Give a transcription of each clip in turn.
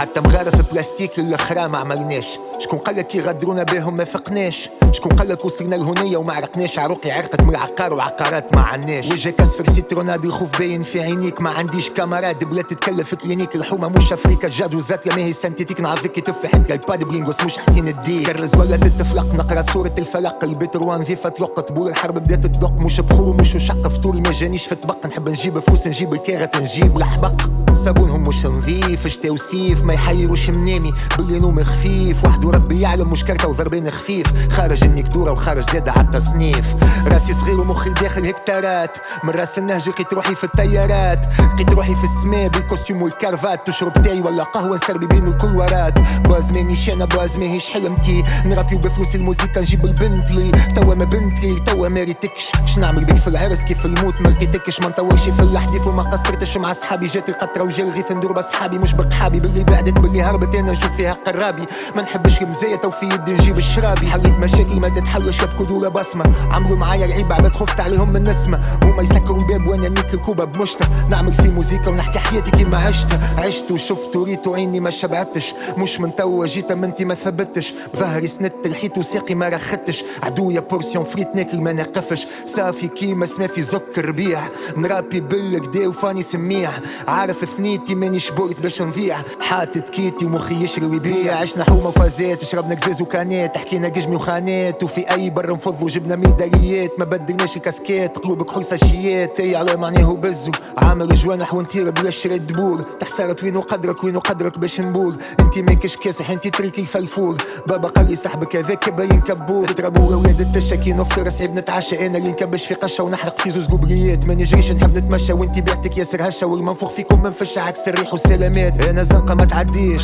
حتى مغارف بلاستيك الاخرى ما عملناش. شكون قالك يغدرونا بهم ما فقناش؟ شكون قالك وصلنا لهنية وما عرقناش؟ عروقي عرقت من العقار وعقارات ما عناش وجهك اصفر سيتروناد الخوف باين في عينيك. ما عنديش كاميرات بلا تتكلف كلينيك. الحومة مش افريكا جاد وزات يا ماهي سنتيتيك. نعرفك كتف حتى الباد بلينغوس مش حسين الدين. كرز ولا تتفلق نقرأ صورة الفلق. البيت روان في فتلق طبول الحرب بدات تدق مش بخور ومش شق فطوري ما جانيش في طبق نحب نجيب فلوس نجيب الكارت نجيب الحبق صابونهم مش نظيف اش توصيف ما يحيروش منامي. باللي نوم خفيف وحده ربي يعلم مش كارته وضربين خفيف خارج انك دورة وخارج زيادة على التصنيف. راسي صغير ومخي داخل هكتارات. من راس النهج لقيت روحي في التيارات. لقيت روحي في السماء بالكوستيوم والكرفات. تشرب تاي ولا قهوة نسربي بين الكلورات باز مانيش أنا باز ماهيش حلمتي نرابي بفلوس الموسيقى نجيب البنتلي توا ما بنتلي توا ما ريتكش. شنعمل بيك في العرس كيف الموت؟ ما لقيتكش ما نطولش في الحديث وما قصرتش مع صحابي جات القطرة وجا الغيث ندور بصحابي مش بقحابي باللي بعدت باللي هربت أنا نشوف فيها قرابي. ما نحبش المزايا تو في يدي نجيب الشرابي. حليت مشاكل ما تتحلش ولا بسمة عملوا معايا العيب عبد خفت عليهم من نسمة. هما يسكروا الباب وأنا نيك الكوبا بمشتة. نعمل في موزيكا ونحكي حياتي كيما عشتها. عشت وشفت وريت وعيني ما شبعتش. مش من توا جيت منتي ما ثبتش. بظهري سندت الحيط وساقي ما رختش. عدويا بورسيون فريت ناكل ما نقفش. صافي كيما سما في زك ربيع نرابي بالكدا وفاني سميع. عارف ثنيتي ماني شبورت باش نبيع. حاطط كيتي ومخي يشري ويبيع. عشنا حومة وفازات شربنا قزاز وكانات حكينا قجمي وخانات. وفي أي بر نفض وجبنا ميداليات. ما بدلناش الكاسكيت قلوب كحول ساشيات إي على معناه بزو عامل جوانح ونطير بلا شريت دبور. تحسرت وين قدرك وين قدرك باش نبور. انت ماكش كاسح انت تريكي الفلفور. بابا قال لي صاحبك هذاك باين كبور. تضربوا أولاد التشاكي نفطر صعيب نتعشى. أنا اللي نكبش في قشة ونحرق في زوز قبريات. ما نجريش نحب نتمشى. وانت بعتك ياسر هشة والمنفوخ فيكم منفش عكس الريح والسلامات أنا زنقة ما تعديش.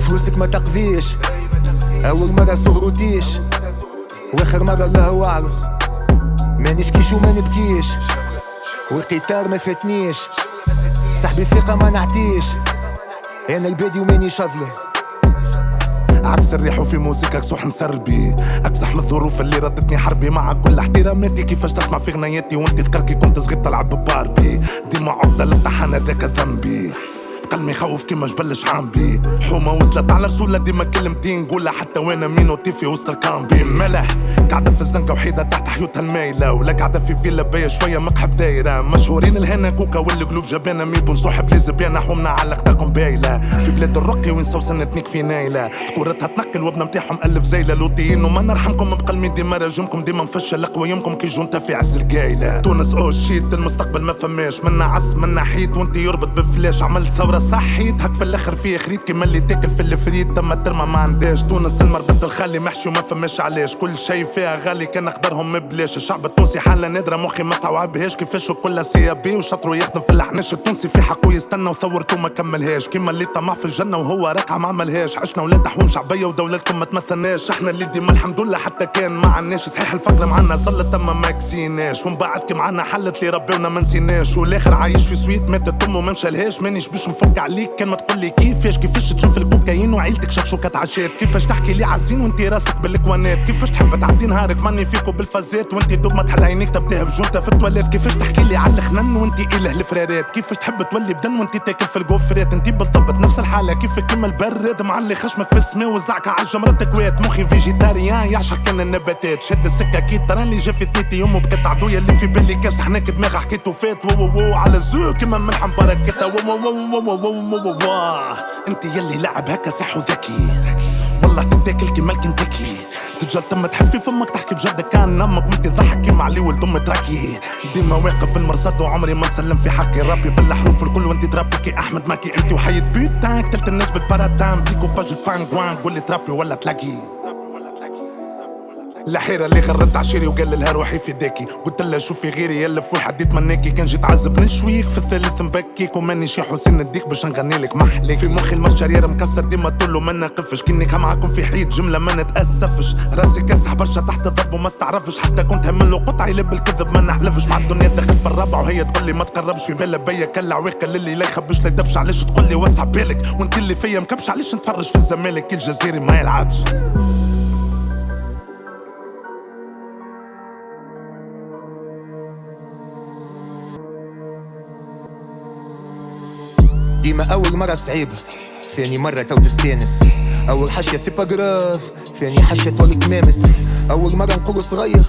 فلوسك ما تقضيش. أول مرة صغروتيش وآخر مرة الله اعلم ما نشكيش وما نبكيش. والقطار ما فاتنيش. صاحبي ثقة ما نعطيش. أنا البادي وماني شظلم عكس الريح وفي موسيقى كسوح نسربي. اكسح من الظروف اللي ردتني حربي. مع كل احتراماتي كيفاش تسمع في غنياتي وانت تكركي كنت صغير تلعب بباربي. ديما عقدة للطحن هذاك ذنبي. قلبي يخوف كيما جبل شعامبي حومة وصلت على رسولة ديما كلمتين نقولها حتى وأنا مين وطيفي وسط الكامبي. ملح قاعدة في الزنقة وحيدة حيوتها المايلة ولا قاعدة في فيلا بيا شوية مقحب دايرة. مشهورين الهنا كوكا والقلوب جبانة ميبون صاحب لي زبيانة حومنا على قداكم بايلة. في بلاد الرقي وين سوسن تنيك في نايلة. كورتها تنقل وابن متاعهم ألف زيلة لوطيين وما نرحمكم بقلمي ديما راجمكم ديما مفشل قويمكم كي جونتا في عز القايلة تونس أو شيت المستقبل ما فماش. منا عس منا حيت وانت يربط بفلاش. عملت ثورة صحيت هك في الآخر فيه خريط. كيما اللي تاكل في الفريد تما ترمى ما عنداش تونس المربط الخالي محشي وما فماش علاش. كل شيء فيها غالي كان نقدرهم ببلاش الشعب التونسي حالة نادرة. مخي ما استوعبهاش كيفاش كلها سي بي وشطروا يخدم في الحناش التونسي. في حقه يستنى وثورته ما كملهاش. كيما اللي طمع في الجنة وهو راكع ما عملهاش. عشنا ولاد حوم شعبية ودولتكم ما تمثلناش. إحنا اللي ديما الحمد لله حتى كان ما عناش صحيح الفقر معنا ظلت تما ما كسيناش. ومن بعد كي معنا حلت لي ربينا ما نسيناش. والآخر عايش في سويت ماتت أمه ما مشالهاش. مانيش باش نفك عليك. كان ما تقول لي كيفاش كيفاش تشوف الكوكايين وعيلتك شكشوكات عشات. كيفاش تحكي لي عزين وانت راسك بالكوانات. كيفاش تحب تعدي نهارك ماني فيكو بالفازات وانت دوب ما تحل عينيك تبداها بجونتا في التواليت كيفاش تحكي لي على الخنن وانت إله الفرارات؟ كيفاش تحب تولي بدن وانت تاكل في الكوفرات انت بالضبط نفس الحالة كيفك كيما البراد معلي خشمك في السماء وزعكة على جمرة كويت مخي فيجيتاريان يعشق كان النباتات. شد السكة كي ترى جا في تيتي. يومه بكت عدوية اللي في بالي كاس. حناك دماغ حكيته فات وو وو على الزو. كيما ملحم بركتها وو وو وو وو وو وو انت يلي لعب هكا صح وذكي. والله تتاكل كيما الكنتاكي. تجل تم تحفي فمك تحكي بجد كان نمك وانت ضحك كيما علي ولد ام تراكي. ديما واقف بالمرصاد وعمري ما نسلم في حقي. ربي بالحروف الكل وانت كي أحمد ماكي أنت وحيد. بيوت تاعك تلت الناس بالباراتام ديكو باج البانجوان قول لي تربي ولا تلاقي. الحيرة اللي غرت عشيري وقال لها روحي في داكي قلت لها شوفي غيري يلف واحد يتمناكي كان جيت عذب نشويك في الثالث مبكيك. وماني شي حسين نديك باش نغني لك محلي في مخي المشارير مكسر ديما تقول ما نقفش. كنك معاكم في حيط جملة ما نتأسفش. راسي كاسح برشا تحت الضرب وما استعرفش. حتى كنت همن له قطع يلب الكذب ما نحلفش. مع الدنيا دخلت في الرابع وهي تقول لي ما تقربش. في بالها بيا كلا عويق للي لا يخبش لا يدبش. علاش تقول لي وسع بالك؟ وانت اللي فيا مكبش. علاش نتفرج في الزمالك؟ الجزيري ما يلعبش. ديما أول مرة صعيبة ثاني مرة تو تستانس. أول حشية c'est grave ثاني حشية تولي كمامس أول مرة نقول صغير.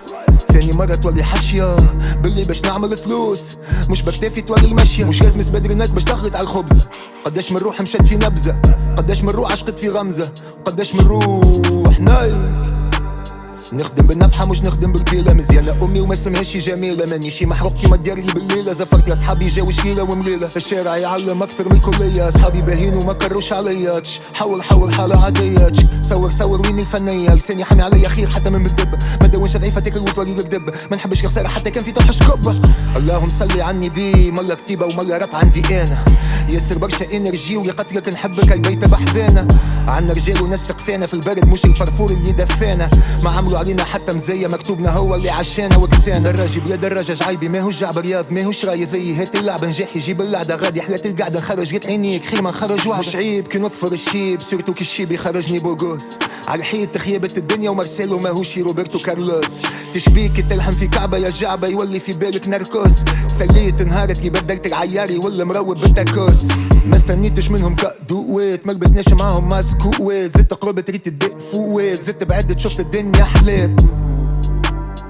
ثاني مرة تولي حشية باللي باش نعمل فلوس. مش بكتافي تولي مشية مش لازم بدري ناك باش تخلط على الخبز قداش من روح مشات في نبزة. قداش من روح عشقت في غمزة. قداش من روح نايك. نخدم بالنفحة مش نخدم بالبيلة مزيانة أمي وما اسمهاش جميلة. ماني شي محروق كيما لي بالليلة زفرت يا صحابي جاو شكيلة ومليلة. الشارع يعلم أكثر من الكلية. صحابي باهين وما كروش عليا حول حول حالة عادية. صور صور وين الفنية. لساني حامي عليا خير حتى من بالدب. ما دونش ضعيفة تاكل وتوري الكدب ما نحبش خسارة حتى كان في طرحش كبة اللهم صلي عني بي مرة كتيبة ومرة راب عندي أنا. ياسر برشا إنرجي ويقتلك نحبك البيت بحذانا. عنا رجال وناس فقفانا في البرد مش الفرفور اللي دفانا. ما عملوا علينا حتى مزية مكتوبنا هو اللي عشانا وكسانا. دراجي بلا دراجة جعيبي ما هو جعب رياض ما هو شراي ذي. هات اللعبة نجاح يجيب اللعدة غادي حلات القعدة نخرج قلت عينيك خير ما نخرج وحدة مش عيب كي نظفر الشيب سيرتو كي الشيب يخرجني بوغوس. على الحيط خيبة الدنيا ومارسيلو ماهوش روبرتو كارلوس تشبيك تلحم في كعبة يا جعبة يولي في بالك نركوس سليت نهارت كي بدلت العياري ولا مروب بالتاكوس ما استنيتش منهم كدويت ما لبسناش معاهم ماسكويت زدت قربت ريت الدق فويت زدت بعدت شفت الدنيا حليت.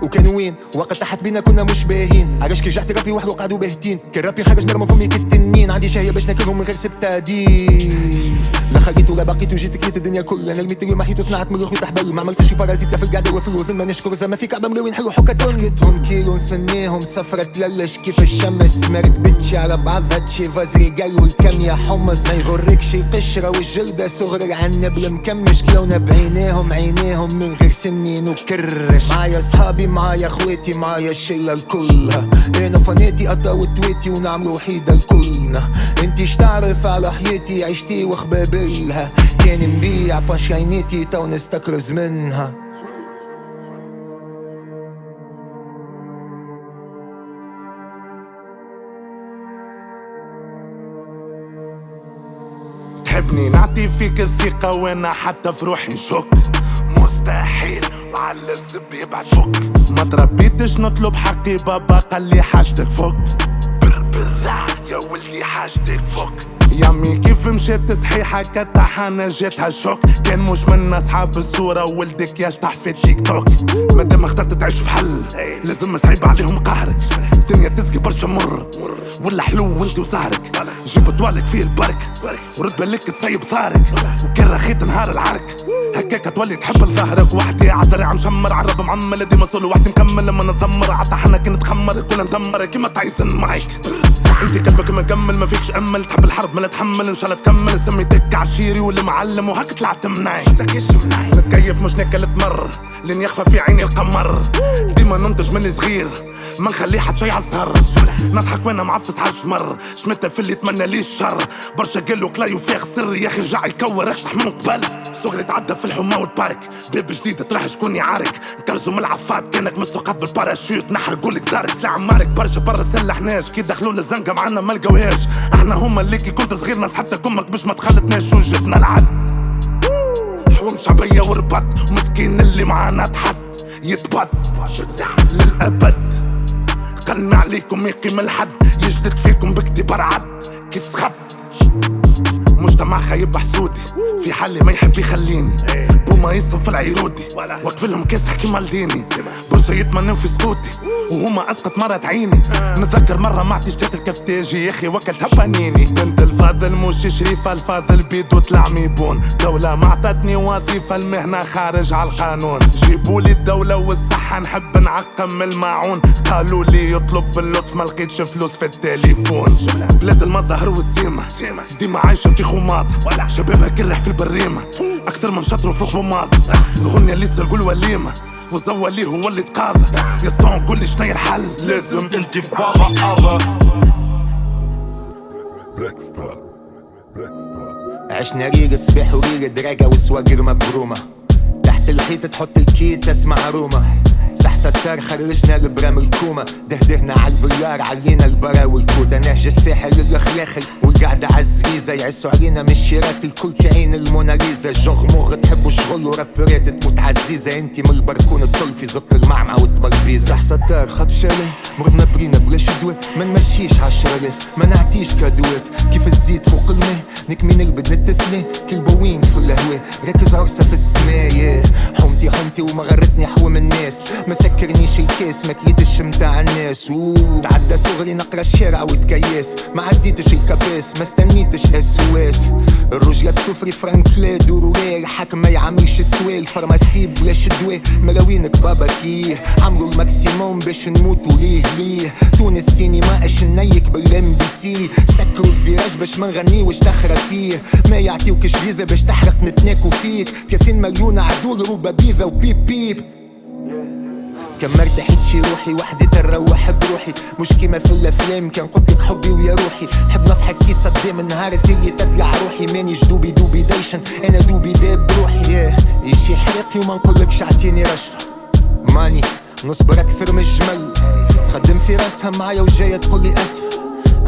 وكان وين؟ وقت تحت بينا كنا مش باهين. علاش كي جحت رابي وحدو قعدوا باهتين. كان رابي خرج نرمى فمي كالتنين عندي شهية باش ناكلهم من غير سبتادين. خليت ولا بقيت وجيت كريت الدنيا كلها. أنا الميت اليوم حيت وصنعت من روحي تحبل ما عملتش بارازيت في القعده وفي الوثن. ما نشكر زعما في كعبة ملوي نحلو حكا تونيتهم كيلو نسنيهم. سفرة تللش كيف الشمس ما ركبتش على بعضها تشي فاز رجال والكم يا حمص. ما يغركش القشره والجلدة صغر العنب المكمش كلونا بعينيهم عينيهم من غير سنين وكرش. معايا صحابي معايا أخواتي معايا الشلة الكلها. أنا فنيتي قطا تويتي ونعمل وحيدة لكلنا انتي تعرف على حياتي؟ عشتي وخبابلها. كان نبيع بانشاينيتي تو نستكرز منها. تحبني نعطي فيك الثقة وأنا حتى في روحي نشك مستحيل مع الزب يبعد فك ما تربيتش نطلب حقي بابا قال لي حاجتك فك. بالله. يا ولدي حاجتك فك. يامي كيف مشيت صحيحة؟ كالطحانة جاتها شوك. كان مش من أصحاب الصورة ولدك يشطح في التيك توك. مادام اخترت تعيش في حل لازم صعيب عليهم قهرك. الدنيا تسقي برشا مر. ولا حلو وانت وسهرك. جيب طوالك فيه البرك. ورد بالك تسيب ثارك. وكان رخيت نهار العرك. هكاك تولي تحب لظهرك وحدي عم مشمر عرب معمل ديما صول وحدي مكمل لما نتذمر عطحنا كي نتخمر. كل ندمر كيما تايسن مايك انت قلبك مكمل ما فيكش أمل. تحب الحرب ما تحمل ان شاء الله تكمل سميتك عشيري واللي معلم وهك طلعت مناي. نتكيف مش ناكل تمر لين يخفى في عيني القمر. ديما ننتج مني صغير ما نخليه حد شي عالزهر نضحك وأنا معفس عالجمر شمتها في اللي يتمنى لي الشر. برشا قالوا كلاي وفيخ سر يا أخي رجع يكور اكشح من قبل. صغري تعدى في الحومه وال parc باب جديد تروح شكون يعارك. كرزوا من العفات كأنك مسوقات بالباراشوت. نحرقوا لك دارك سلاح عمارك برشا برا سلحناش كي دخلوا للزنقة معنا ما لقاوهاش. إحنا هما اللي كي كنت صغير ناس حتى كمك باش ما تخلتناش وجبنا العد. حوم شعبيه وربط. مسكين اللي معانا تحت. يتبط. للأبد. قلنا عليكم يقيم الحد. يجلد فيكم بكتبار عد. كيس خط مجتمع خايب حسودي في حالي ما يحب يخليني. بوما يصم في العيرودي وقف لهم كاس حكي مالديني. برشا يتمنوا في سقوطي وهما أسقط مرة عيني. نتذكر مرة ما اشتريت الكفتاجي يا أخي وكلتها بنيني بنت الفاضل مش شريفة الفاضل بيد وطلع ميبون. دولة ما عطتني وظيفة المهنة خارج على القانون. جيبوا لي الدولة والصحة نحب نعقم الماعون. قالوا لي يطلب باللطف ما لقيتش فلوس في التليفون. بلاد المظهر والسيمة ديما عايشة في خماض شبابها كرح في البريمة. أكثر من شطر في خماض الغنية اللي سرقوا وليمة والزوالي هو اللي تقاضى يا ستون قول لي شنو الحل؟ لازم انتفاضة. أبا عشنا ريق الصباح وريق دراجة وسواقر مبرومة. تحت الحيط تحط الكيت تسمع رومة. صح ستار خرجنا البرام الكومة. دهدهنا عالبلار علينا البرا والكوتا. نهج الساحل الخلاخل والقعدة عالزريزة يعسوا علينا من شيرات الكل كعين الموناليزا. جغموغ تحبوا شغل ورابرات تموت عزيزة انتي من البركون الطل في زق المعمعة والتبربيزة صح ستار خبشالة مرضنا برينا بلا شدوة ما نمشيش عالشرف ما نعطيش كادوات. كيف الزيت فوق الماء؟ نكمي نلبد نتثني كل بوين في الهواء. ركز عرسة في السماء حومتي حومتي وما غرتني حوم الناس. ما سكرنيش الكاس ما كيدش متاع الناس. تعدى صغري نقرا الشارع وتكياس ما عديتش الكاباس ما استنيتش اس أو اس الرجلة تسفري فرانك لا دورو الحاكم ما يعملش السوال فارماسي بلاش دواء ملاوينك بابا فيه. عملوا الماكسيموم باش نموتوا ليه ليه. تونس سينما اش نيك بالام بي سي سكروا الفيراج باش ما نغنيوش تخرى فيه. ما يعطيوكش فيزا باش تحرق نتناكو فيك. 30 مليون عدول روبا بيضا وبيب بيب. كان شي روحي وحدي تروح بروحي. مش كيما في الافلام كان قلتلك حبي ويا روحي. نحب نضحك كي صدام النهار اللي تطلع روحي. مانيش دوبي دوبي ديشن أنا دوبي داب بروحي. ياه يشي حريقي وما نقولكش اعطيني رشفة. ماني نصبر أكثر من الجمل تخدم في راسها معايا وجاية تقولي أسف.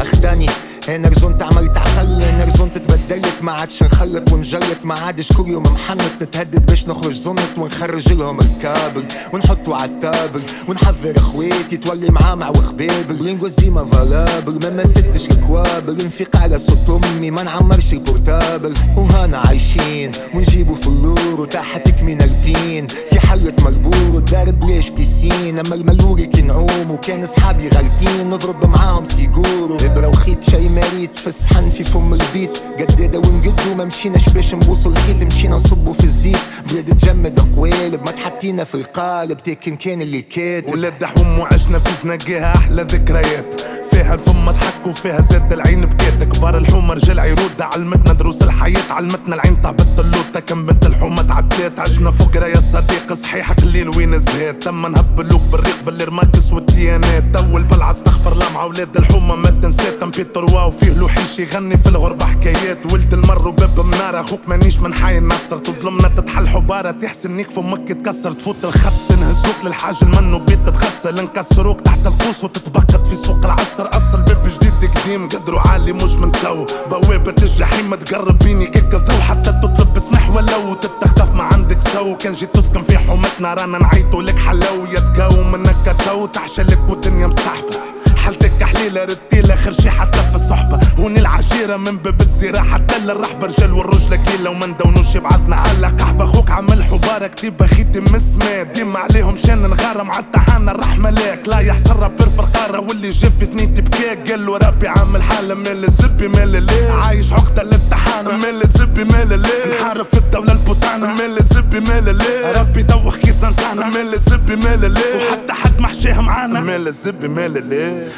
أخداني رزنت عملت عقل رزنت تبدلت ما عادش نخلط ونجلط ما عادش كل يوم محنط نتهدد باش نخرج زنط ونخرج لهم الكابل ونحطو عالتابل ونحذر اخواتي تولي معامع وخبابل لينجوز ديما فالابل ما مستش الكوابل نفيق على صوت أمي ما نعمرش البورتابل. وهانا عايشين ونجيبو فلور وتحتك من البين في حلة ملبور ودار بلاش بيسين أما الملوري نعوم وكان صحابي غالتين نضرب معاهم سيجور إبرة وخيط شي مريت في الصحن في فم البيت. قدادة ونقدو ما مشيناش باش نبوسو الحيط مشينا نصبو في الزيت. بلاد تجمد قوالب ما تحطينا في القالب. تاكن كان اللي كاتب ولاد حوم وعشنا في زنقيها أحلى ذكريات. فيها الفم ضحك وفيها زاد العين بكات كبار الحومة رجال عيرودة علمتنا دروس الحياة علمتنا العين طهبت اللوطة كم بنت الحومة تعدات عشنا فقرا يا صديق. صحيح قليل وين زهاد تم نهبلوك بالريق بالرماكس والديانات. أول بلعة استغفر لا مع ولاد الحومة ما تنسى تم بيتر واو فيه لوحيش يغني في الغربة حكايات. ولد المر وباب منارة أخوك مانيش من حي نصر تظلمنا تتحل حبارة تحسن نيك فمك تكسر تفوت الخط تنهزوك للحاج المنو بيت تتغسل نكسروك تحت القوس وتتبقت في سوق العصر. اصل باب جديد قديم قدروا عالي مش من تو. بوابة الجحيم ما تقرب بيني الضو. حتى تطلب بسمح ولو تتخطف ما عندك سو. كان جيت تسكن في حومتنا رانا نعيطوا لك حلو يتقاوم منك تو تحشلك والدنيا مصاحبة حالتك حليلة رتيلة خير شي حتى في الصحبة هوني العشيرة من باب تزيرة حتى للرحبة رجال والرجلة كيلة وما ندونوش يبعثنا على قحبة خوك عمل حبارة كتيبة خيتي مسمى ديما عليهم شان نغارم عالتحانة الرحمة لك لا يحصر رابر فرقارة واللي جا في تنين تبكاك قال له ربي عامل حالة مال الزبي مال ليه عايش عقدة للتحانة مال الزبي مال ليه نحارب في الدولة البوتانة مال الزبي مال ليه ربي دوخ كيس انسانة مال الزبي مال ليه وحتى حد محشيها معانا مال الزبي مال ليه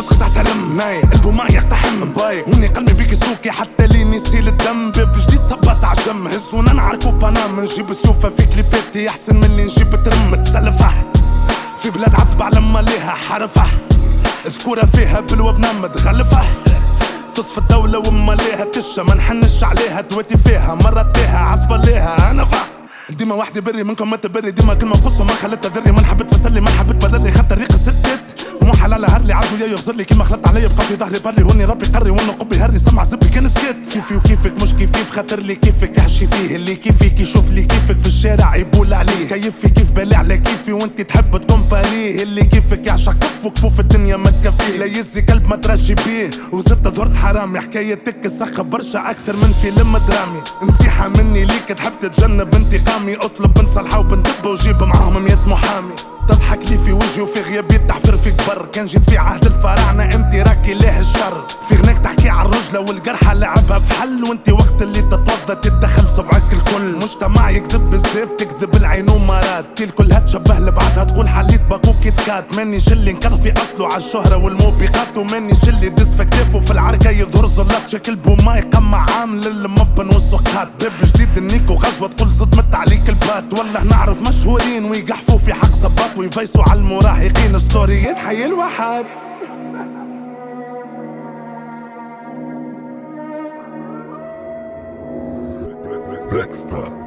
مال اسكت احترم ناي قلبه معي يقتحم باي هوني قلبي بيك سوكي حتى لين يسيل الدم. باب جديد صبت عجم. هزونا نعركو بنام. نجيب السوفة في كليباتي أحسن من اللي نجيب ترم. تسلفة. في بلاد عتبة لما ليها حرفة. اذكرها فيها بالوبنة متغلفة تصفى الدولة وما ليها تشة. ما نحنش عليها. دويتي فيها مرة تيها عصبة ليها. أنا فا. ديما وحدي بري منكم ما تبري. ديما كلمة قصة ما خلتها ذري. ما حبيت فسلي ما حبيت بدلي خدت طريق ستت مو حلال هرلي عدو يا يغزر لي. كلمة خلت علي بقى في ظهري بري. هوني ربي قري وأنا قبي هري. سمع زبي كان سكت كيفي وكيفك؟ مش كيف كيف؟ خاطر لي كيفك. احشي فيه اللي كيفك. يشوف لي كيفك في الشارع يبول عليه. كيفي كيف؟ بالي على كيفي. وانت تحب تكون باليه اللي كيفك يعشق كف وكفوف الدنيا ما تكفيه لا يزي قلب ما ترشي بيه. وزدت ظهرت حرامي. حكايتك السخة برشا أكثر من فيلم درامي. نصيحة مني ليك تحب تتجنب انتقامي أطلب وبنت دبة وجيب معاهم مية محامي. تضحك لي في وجهي وفي غيابي تحفر فيك بر كان جيت في عهد الفراعنة أنت راكي ليه الشر؟ في غناك تحكي على الرجلة والجرحى لعبها في حل. وأنت وقت اللي تتوضى تتدخل صبعك الكل. مجتمع يكذب بالزيف تكذب العين ومرات. كل كلها تشبه لبعضها تقول حليت باكو كيت كات ماني شلي نكرفي أصله على الشهرة والموبقات. وماني شلي دس في كتافه في العركة يظهر زلط شكل بوما يقمع عامل المبن والسقات باب جديد النيكو غزوة تقول صدمت عليك البات. والله نعرف مشهورين ويقحفوا في حق صباط ويفيسوا على المراهقين ستوريات حي الواحد Dexter.